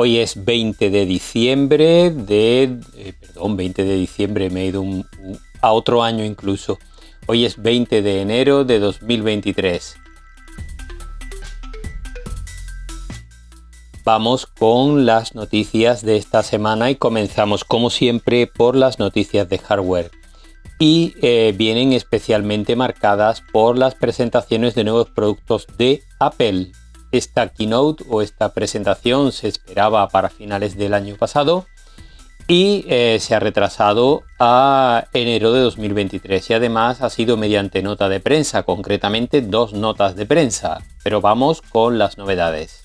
Hoy es 20 de diciembre de... Eh, perdón, 20 de diciembre, me he ido a otro año incluso. Hoy es 20 de enero de 2023. Vamos con las noticias de esta semana y comenzamos como siempre por las noticias de hardware y eh, vienen especialmente marcadas por las presentaciones de nuevos productos de Apple. Esta keynote o esta presentación se esperaba para finales del año pasado y eh, se ha retrasado a enero de 2023 y además ha sido mediante nota de prensa, concretamente dos notas de prensa. Pero vamos con las novedades.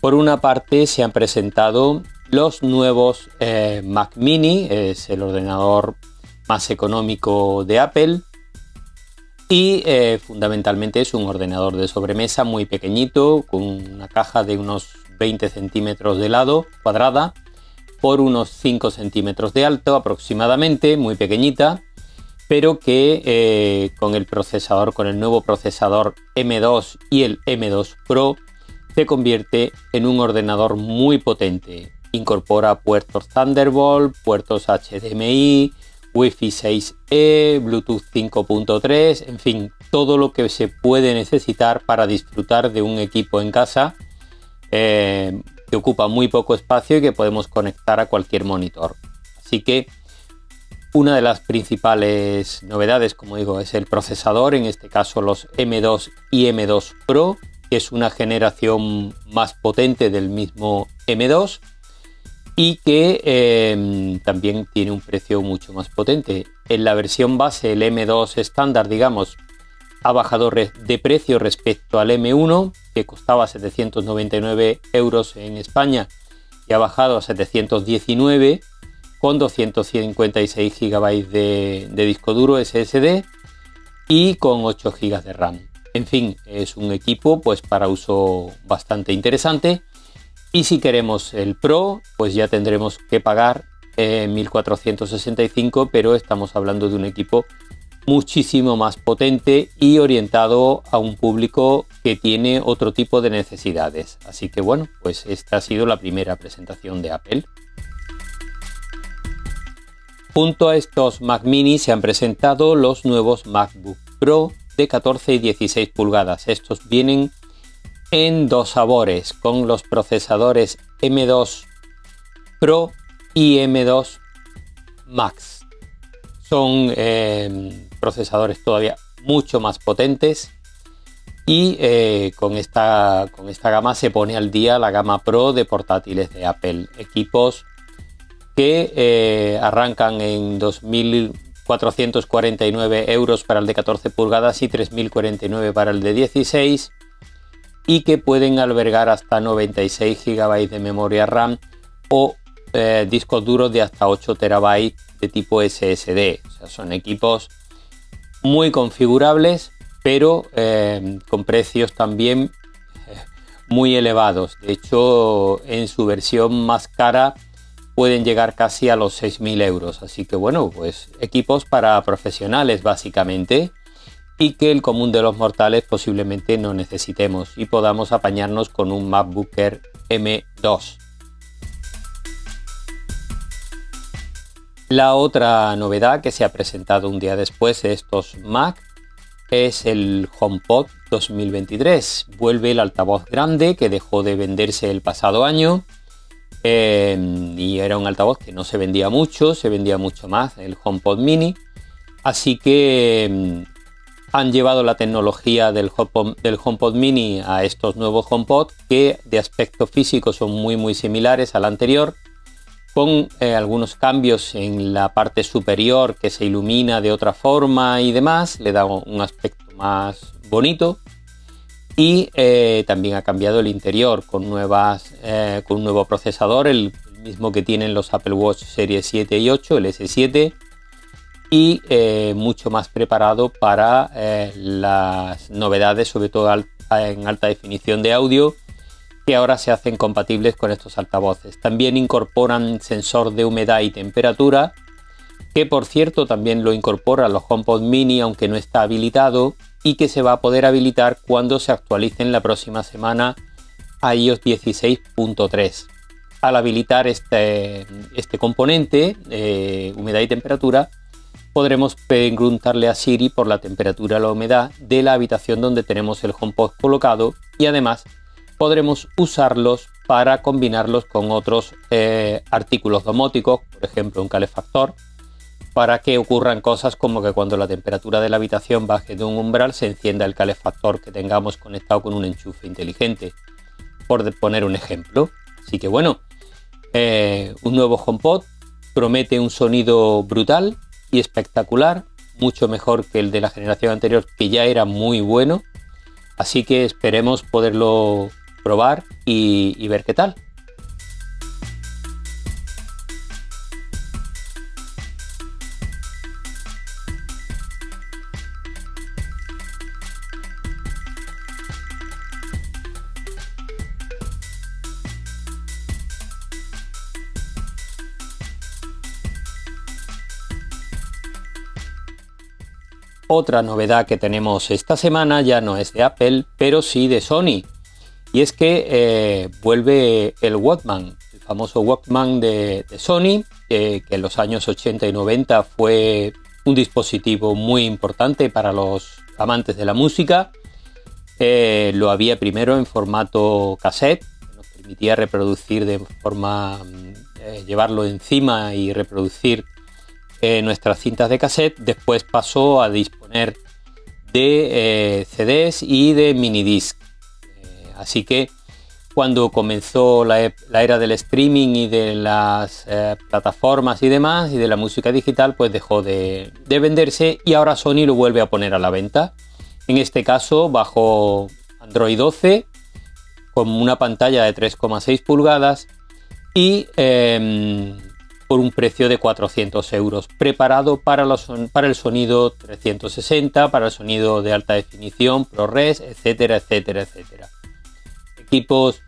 Por una parte se han presentado los nuevos eh, Mac Mini, es el ordenador más económico de Apple y eh, fundamentalmente es un ordenador de sobremesa muy pequeñito con una caja de unos 20 centímetros de lado cuadrada por unos 5 centímetros de alto aproximadamente, muy pequeñita, pero que eh, con el procesador, con el nuevo procesador M2 y el M2 Pro, se convierte en un ordenador muy potente, Incorpora puertos Thunderbolt, puertos HDMI, Wi-Fi 6E, Bluetooth 5.3, en fin, todo lo que se puede necesitar para disfrutar de un equipo en casa eh, que ocupa muy poco espacio y que podemos conectar a cualquier monitor. Así que una de las principales novedades, como digo, es el procesador, en este caso los M2 y M2 Pro, que es una generación más potente del mismo M2 y que em, también tiene un precio mucho más potente. En la versión base, el M2 estándar, digamos, ha bajado de precio respecto al M1, que costaba 799 euros en España y ha bajado a 719 con 256 GB de, disco duro SSD y con 8 GB de RAM. En fin, es un equipo pues para uso bastante interesante y si queremos el Pro, pues ya tendremos que pagar 1465, eh, pero estamos hablando de un equipo muchísimo más potente y orientado a un público que tiene otro tipo de necesidades. Así que bueno, pues esta ha sido la primera presentación de Apple. Junto a estos Mac mini se han presentado los nuevos MacBook Pro de 14 y 16 pulgadas. Estos vienen en dos sabores con los procesadores M2 Pro y M2 Max. Son eh, procesadores todavía mucho más potentes y eh, con, esta, con esta gama se pone al día la gama Pro de portátiles de Apple. Equipos que eh, arrancan en 2.449 euros para el de 14 pulgadas y 3.049 para el de 16 y que pueden albergar hasta 96 GB de memoria RAM o eh, discos duros de hasta 8 TB de tipo SSD. Son equipos muy configurables, pero eh, con precios también eh, muy elevados. De hecho, en su versión más cara pueden llegar casi a los 6.000 euros. Así que bueno, pues equipos para profesionales básicamente y que el común de los mortales posiblemente no necesitemos y podamos apañarnos con un MacBook Air M2. La otra novedad que se ha presentado un día después de estos Mac es el HomePod 2023. Vuelve el altavoz grande que dejó de venderse el pasado año. Eh, y era un altavoz que no se vendía mucho, se vendía mucho más el HomePod Mini. Así que han llevado la tecnología del HomePod, Mini a estos nuevos HomePod que de aspecto físico son muy muy similares al anterior con eh, algunos cambios en la parte superior que se ilumina de otra forma y demás, le da un aspecto más bonito. Y eh, también ha cambiado el interior con, nuevas, eh, con un nuevo procesador, el, mismo que tienen los Apple Watch Series 7 y 8, el S7, y eh, mucho más preparado para las novedades, sobre todo en alta definición de audio, que ahora se hacen compatibles con estos altavoces. También incorporan sensor de humedad y temperatura, que por cierto también lo incorpora los HomePod Mini, aunque no está habilitado, y que se va a poder habilitar cuando se actualicen la próxima semana a iOS 16.3. Al habilitar este, este componente, eh, humedad y temperatura, podremos preguntarle a Siri por la temperatura la humedad de la habitación donde tenemos el HomePod colocado y además podremos usarlos para combinarlos con otros eh, artículos domóticos, por ejemplo un calefactor, para que ocurran cosas como que cuando la temperatura de la habitación baje de un umbral se encienda el calefactor que tengamos conectado con un enchufe inteligente, por poner un ejemplo. Así que bueno, eh, un nuevo HomePod promete un sonido brutal y espectacular, mucho mejor que el de la generación anterior que ya era muy bueno. Así que esperemos poderlo probar y ver qué tal. Otra novedad que tenemos esta semana ya no es de Apple, pero sí de Sony. Y es que eh, vuelve el Walkman, el famoso Walkman de, Sony, que en los años 80 y 90 fue un dispositivo muy importante para los amantes de la música. Eh, lo había primero en formato cassette, que nos permitía reproducir de forma, eh, llevarlo encima y reproducir nuestras cintas de cassette, después pasó a disponer de eh, CDs y de minidisc. Eh, así que cuando comenzó la, era del streaming y de las eh, plataformas y demás y de la música digital, pues dejó de, de, venderse y ahora Sony lo vuelve a poner a la venta. En este caso bajo Android 12 con una pantalla de 3,6 pulgadas y em, por un precio de 400 euros, preparado para, los, para el sonido 360, para el sonido de alta definición, ProRes, etcétera, etcétera, etcétera. Equipos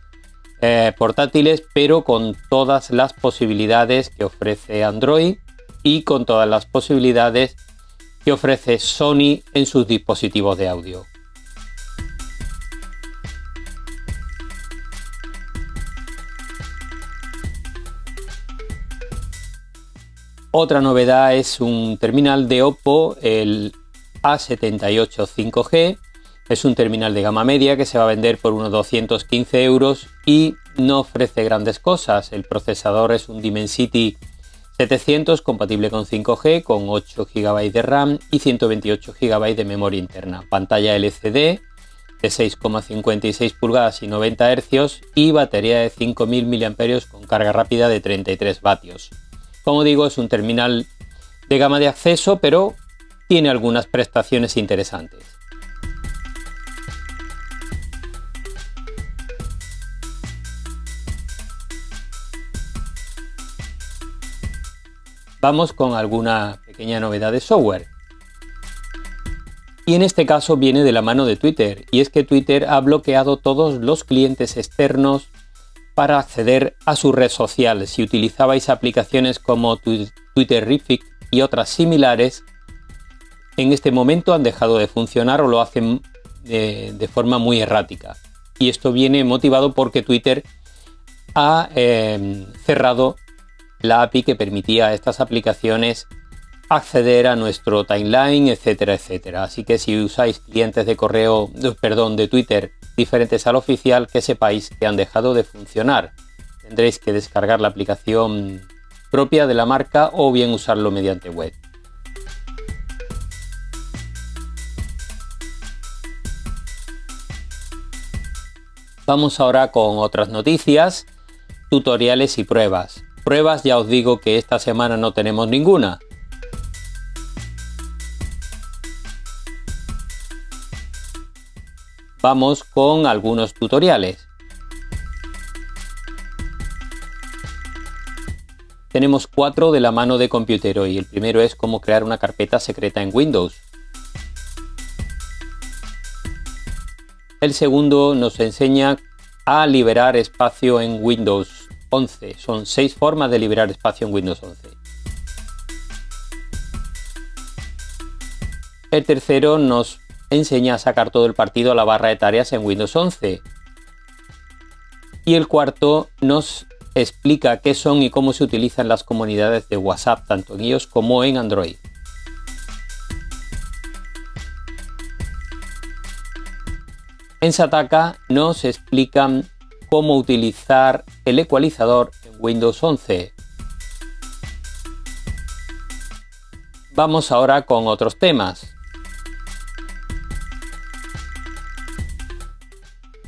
eh, portátiles, pero con todas las posibilidades que ofrece Android y con todas las posibilidades que ofrece Sony en sus dispositivos de audio. Otra novedad es un terminal de Oppo, el A78 5G. Es un terminal de gama media que se va a vender por unos 215 euros y no ofrece grandes cosas. El procesador es un Dimensity 700 compatible con 5G con 8 GB de RAM y 128 GB de memoria interna. Pantalla LCD de 6,56 pulgadas y 90 Hz y batería de 5000 mAh con carga rápida de 33 vatios. Como digo, es un terminal de gama de acceso, pero tiene algunas prestaciones interesantes. Vamos con alguna pequeña novedad de software. Y en este caso viene de la mano de Twitter, y es que Twitter ha bloqueado todos los clientes externos para acceder a su red social. Si utilizabais aplicaciones como Twitterific y otras similares, en este momento han dejado de funcionar o lo hacen de, forma muy errática. Y esto viene motivado porque Twitter ha em, cerrado la API que permitía a estas aplicaciones acceder a nuestro timeline, etcétera, etcétera. Así que si usáis clientes de correo, perdón, de Twitter diferentes al oficial, que sepáis que han dejado de funcionar. Tendréis que descargar la aplicación propia de la marca o bien usarlo mediante web. Vamos ahora con otras noticias, tutoriales y pruebas. Pruebas ya os digo que esta semana no tenemos ninguna, vamos con algunos tutoriales. Tenemos cuatro de la mano de Computero y el primero es cómo crear una carpeta secreta en Windows. El segundo nos enseña a liberar espacio en Windows 11. Son seis formas de liberar espacio en Windows 11. El tercero nos enseña a sacar todo el partido a la barra de tareas en Windows 11. Y el cuarto nos explica qué son y cómo se utilizan las comunidades de WhatsApp, tanto en iOS como en Android. En Sataka nos explican cómo utilizar el ecualizador en Windows 11. Vamos ahora con otros temas.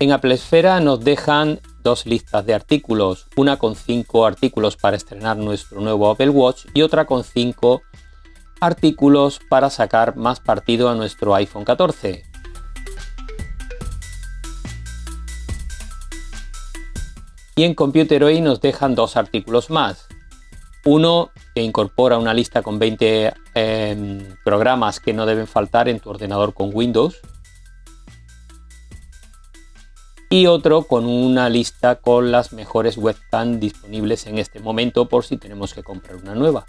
En Apple Esfera nos dejan dos listas de artículos, una con cinco artículos para estrenar nuestro nuevo Apple Watch y otra con cinco artículos para sacar más partido a nuestro iPhone 14. Y en Computer hoy nos dejan dos artículos más. Uno que incorpora una lista con 20 em, programas que no deben faltar en tu ordenador con Windows y otro con una lista con las mejores webcam disponibles en este momento por si tenemos que comprar una nueva.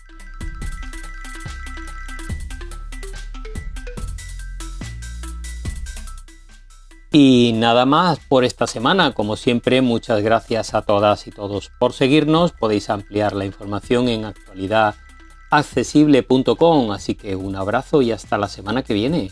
Y nada más por esta semana. Como siempre, muchas gracias a todas y todos por seguirnos. Podéis ampliar la información en actualidadaccesible.com. Así que un abrazo y hasta la semana que viene.